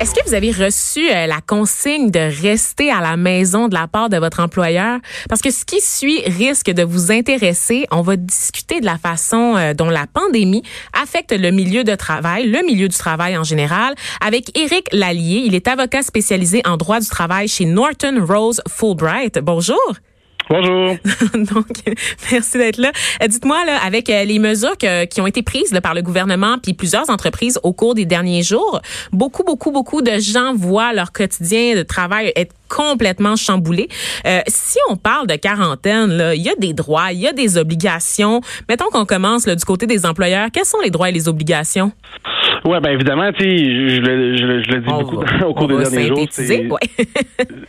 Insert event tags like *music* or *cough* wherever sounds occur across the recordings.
Est-ce que vous avez reçu euh, la consigne de rester à la maison de la part de votre employeur? Parce que ce qui suit risque de vous intéresser. On va discuter de la façon euh, dont la pandémie affecte le milieu de travail, le milieu du travail en général, avec Éric Lallier. Il est avocat spécialisé en droit du travail chez Norton Rose Fulbright. Bonjour. Bonjour. *laughs* Donc, merci d'être là. Euh, dites-moi, là, avec euh, les mesures qui ont été prises par le gouvernement puis plusieurs entreprises au cours des derniers jours, beaucoup, beaucoup, beaucoup de gens voient leur quotidien de travail être complètement chamboulé. Euh, si on parle de quarantaine, il y a des droits, il y a des obligations. Mettons qu'on commence là, du côté des employeurs. Quels sont les droits et les obligations? Oui, bien évidemment, je, le, je, le, je le dis On beaucoup va- au cours des derniers jours. ouais.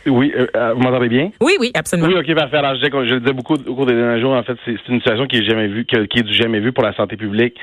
oui, euh, euh, vous m'entendez bien? Oui, oui, absolument. Oui, ok, parfait. Alors, je, je le disais beaucoup au cours des derniers jours. En fait, c'est une situation qui est jamais vue, qui est du jamais vu pour la santé publique.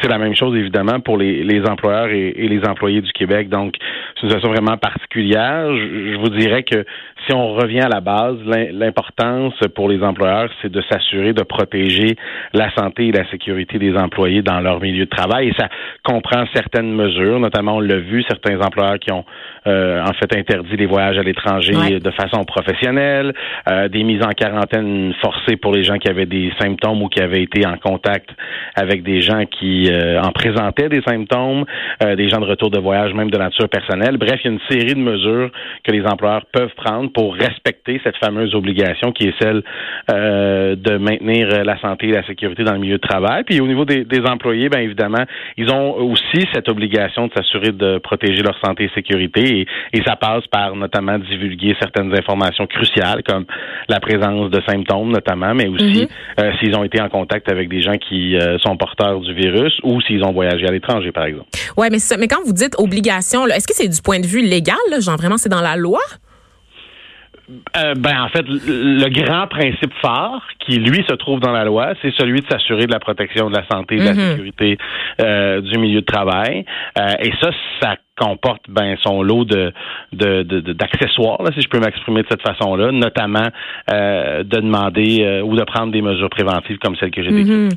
C'est la même chose, évidemment, pour les, les employeurs et, et les employés du Québec. Donc, c'est une situation vraiment particulière. Je, je vous dirais que si on revient à la base, l'im- l'importance pour les employeurs, c'est de s'assurer de protéger la santé et la sécurité des employés dans leur milieu de travail. Et ça comprend certaines mesures, notamment, on l'a vu, certains employeurs qui ont euh, en fait interdit les voyages à l'étranger Ouais. de façon professionnelle, euh, des mises en quarantaine forcées pour les gens qui avaient des symptômes ou qui avaient été en contact avec des gens qui euh, en présentaient des symptômes, des gens de retour de voyage même de nature personnelle. Bref, il y a une série de mesures que les employeurs peuvent prendre pour respecter cette fameuse obligation qui est celle de maintenir la santé et la sécurité dans le milieu de travail. Puis au niveau des, des employés, bien évidemment, ils ont aussi cette obligation de s'assurer de protéger leur santé et sécurité et, et ça passe par notamment divulguer certaines informations cruciales comme la présence de symptômes notamment, mais aussi Mhm. euh, s'ils ont été en contact avec des gens qui euh, sont porteurs du virus ou s'ils ont voyagé à l'étranger, par exemple. Ouais, mais, mais quand vous dites obligation, est-ce que c'est du point de vue légal, là, genre vraiment c'est dans la loi? Euh, ben en fait, le, grand principe phare qui lui se trouve dans la loi, c'est celui de s'assurer de la protection de la santé et de Mhm. la sécurité euh, du milieu de travail. Euh, et ça, ça comporte ben son lot de de- de- de- d'accessoires, si je peux m'exprimer de cette façon-là, notamment euh, de demander euh, ou de prendre des mesures préventives comme celles que j'ai décrites. Mhm.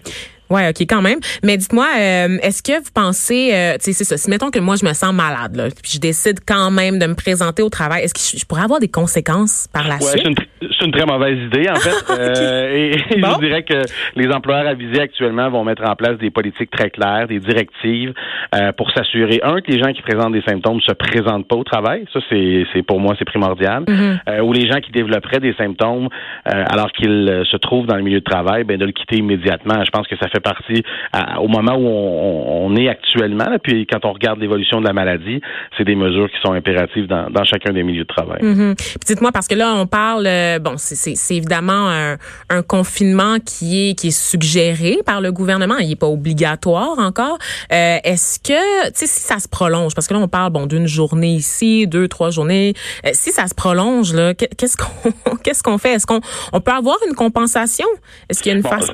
Ouais, ok, quand même. Mais dites-moi, euh, est-ce que vous pensez, euh, tu sais, c'est ça. Si mettons que moi je me sens malade, là, puis je décide quand même de me présenter au travail, est-ce que je, je pourrais avoir des conséquences par la Ouais, suite? c'est une, une très mauvaise idée, en fait. *laughs* Euh, et et Bon. je dirais que les employeurs avisés actuellement vont mettre en place des politiques très claires, des directives euh, pour s'assurer, un, que les gens qui présentent des symptômes se présentent pas au travail. Ça, c'est c'est pour moi, c'est primordial. Mhm. Euh, ou les gens qui développeraient des symptômes euh, alors qu'ils se trouvent dans le milieu de travail, ben de le quitter immédiatement. Je pense que ça fait partie à- au moment où on, est actuellement. là, puis quand on regarde l'évolution de la maladie, c'est des mesures qui sont impératives dans, dans chacun des milieux de travail. Mhm. Puis dites-moi parce que là on parle euh, bon c'est- évidemment un, un confinement qui est qui est suggéré par le gouvernement il est pas obligatoire encore Euh, est-ce que tu sais si ça se prolonge parce que là on parle bon d'une journée ici deux trois journées Euh, si ça se prolonge là qu'est- qu'est-ce qu'on *laughs* qu'est-ce qu'on fait? Est-ce qu'on on peut avoir une compensation? Est-ce qu'il y a une Bon, façon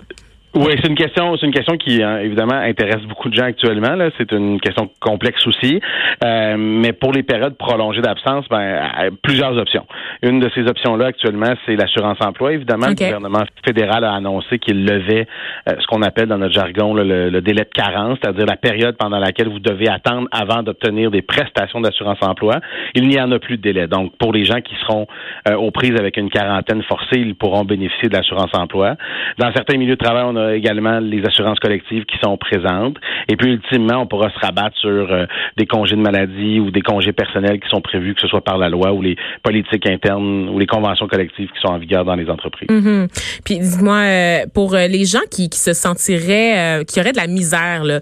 Oui, c'est une question, c'est une question qui euh, évidemment intéresse beaucoup de gens actuellement. Là, c'est une question complexe aussi. Euh, mais pour les périodes prolongées d'absence, ben plusieurs options. Une de ces options-là actuellement, c'est l'assurance emploi. Évidemment, le gouvernement fédéral a annoncé qu'il levait euh, ce qu'on appelle dans notre jargon là, le, le délai de carence, c'est-à-dire la période pendant laquelle vous devez attendre avant d'obtenir des prestations d'assurance emploi. Il n'y en a plus de délai. Donc, pour les gens qui seront euh, aux prises avec une quarantaine forcée, ils pourront bénéficier de l'assurance emploi. Dans certains milieux de travail, on a également les assurances collectives qui sont présentes. Et puis, ultimement, on pourra se rabattre sur euh, des congés de maladie ou des congés personnels qui sont prévus, que ce soit par la loi ou les politiques internes ou les conventions collectives qui sont en vigueur dans les entreprises. Mhm. Puis dis-moi, euh, pour euh, les gens qui, se sentiraient, qui auraient de la misère là,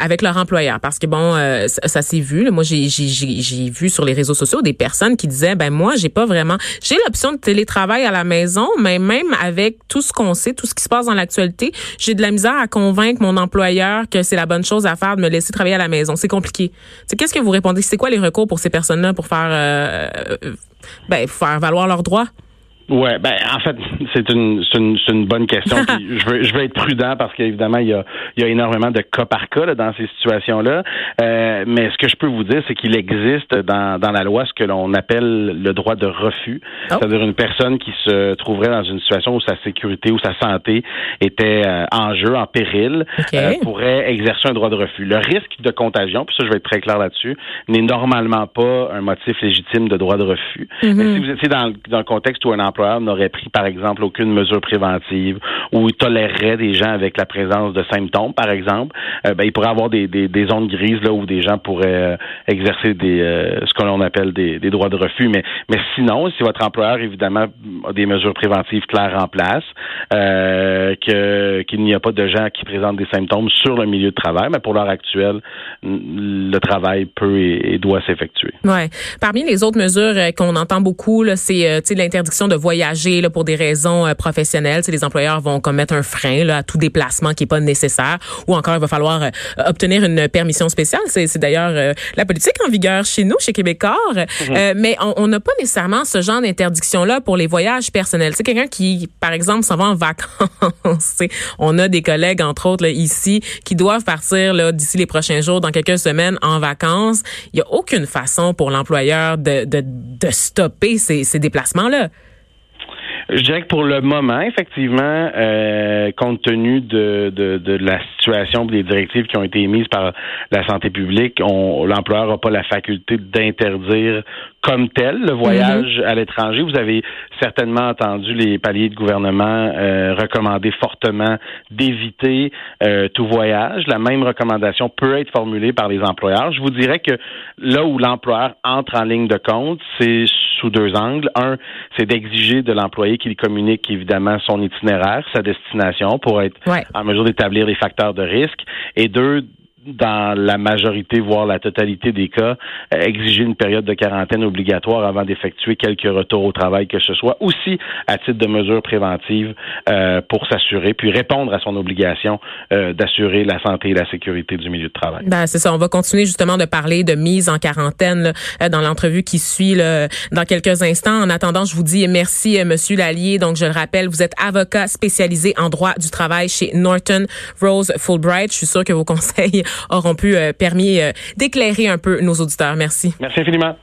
avec leur employeur, parce que bon, ça, ça s'est vu. là. moi, j'ai vu sur les réseaux sociaux des personnes qui disaient, ben moi, j'ai pas vraiment, j'ai l'option de télétravail à la maison, mais même avec tout ce qu'on sait, tout ce qui se passe dans l'actualité, j'ai de la misère à convaincre mon employeur que c'est la bonne chose à faire de me laisser travailler à la maison. C'est compliqué. Qu'est-ce que vous répondez? C'est quoi les recours pour ces personnes-là pour faire, euh, euh, ben, pour faire valoir leurs droits? Ouais, ben en fait, *laughs* c'est une, une, une bonne question. *laughs* je veux je veux être prudent parce qu'évidemment il y a il y a énormément de cas par cas là, dans ces situations là. Euh, mais ce que je peux vous dire, c'est qu'il existe dans dans la loi ce que l'on appelle le droit de refus, oh. c'est-à-dire une personne qui se trouverait dans une situation où sa sécurité ou sa santé était euh, en jeu, en péril, euh, pourrait exercer un droit de refus. Le risque de contagion, puis ça je vais être très clair là-dessus, n'est normalement pas un motif légitime de droit de refus. Mais mm-hmm. si vous étiez dans, dans le contexte où un n'aurait pris, par exemple, aucune mesure préventive ou tolérerait des gens avec la présence de symptômes, par exemple, euh, ben, il pourrait avoir des, des, des, zones grises là où des gens pourraient euh, exercer des euh, ce que l'on appelle des, des, droits de refus. Mais, mais sinon, si votre employeur, évidemment, a des mesures préventives claires en place, que qu'il n'y a pas de gens qui présentent des symptômes sur le milieu de travail, mais pour l'heure actuelle, le travail peut et, doit s'effectuer. Ouais. Parmi les autres mesures qu'on entend beaucoup, c'est l'interdiction de voyager là, pour des raisons euh, professionnelles. les employeurs vont commettre un frein là, à tout déplacement qui est pas nécessaire, ou encore il va falloir euh, obtenir une permission spéciale. C'est d'ailleurs euh, la politique en vigueur chez nous, chez Québécois. Mhm. mais on n'a pas nécessairement ce genre d'interdiction-là pour les voyages personnels. C'est quelqu'un qui, par exemple, s'en va en vacances. *laughs* on a des collègues, entre autres, ici, qui doivent partir d'ici les prochains jours, dans quelques semaines, en vacances. Il n'y a aucune façon pour l'employeur de, de, de stopper ces, ces déplacements-là. Je dirais que pour le moment, effectivement, euh, compte tenu de, de, de, la situation des directives qui ont été émises par la santé publique, l'employeur n'a pas la faculté d'interdire comme tel le voyage mhm. à l'étranger. Vous avez certainement entendu les paliers de gouvernement euh, recommander fortement d'éviter euh, tout voyage. La même recommandation peut être formulée par les employeurs. Je vous dirais que là où l'employeur entre en ligne de compte, c'est sous deux angles. Un, c'est d'exiger de l'employé qu'il communique évidemment son itinéraire, sa destination pour être en mesure d'établir les facteurs de risque. Et deux, dans la majorité, voire la totalité des cas, euh, exiger une période de quarantaine obligatoire avant d'effectuer quelques retours au travail que ce soit, aussi à titre de mesure préventive euh, pour s'assurer, puis répondre à son obligation euh, d'assurer la santé et la sécurité du milieu de travail. Ben, c'est ça. On va continuer justement de parler de mise en quarantaine dans l'entrevue qui suit là, dans quelques instants. En attendant, je vous dis merci, Monsieur Lallier. Donc, je le rappelle, vous êtes avocat spécialisé en droit du travail chez Norton Rose Fulbright. Je suis sûr que vos *laughs* conseils auront pu euh, permis euh, d'éclairer un peu nos auditeurs. Merci. Merci infiniment.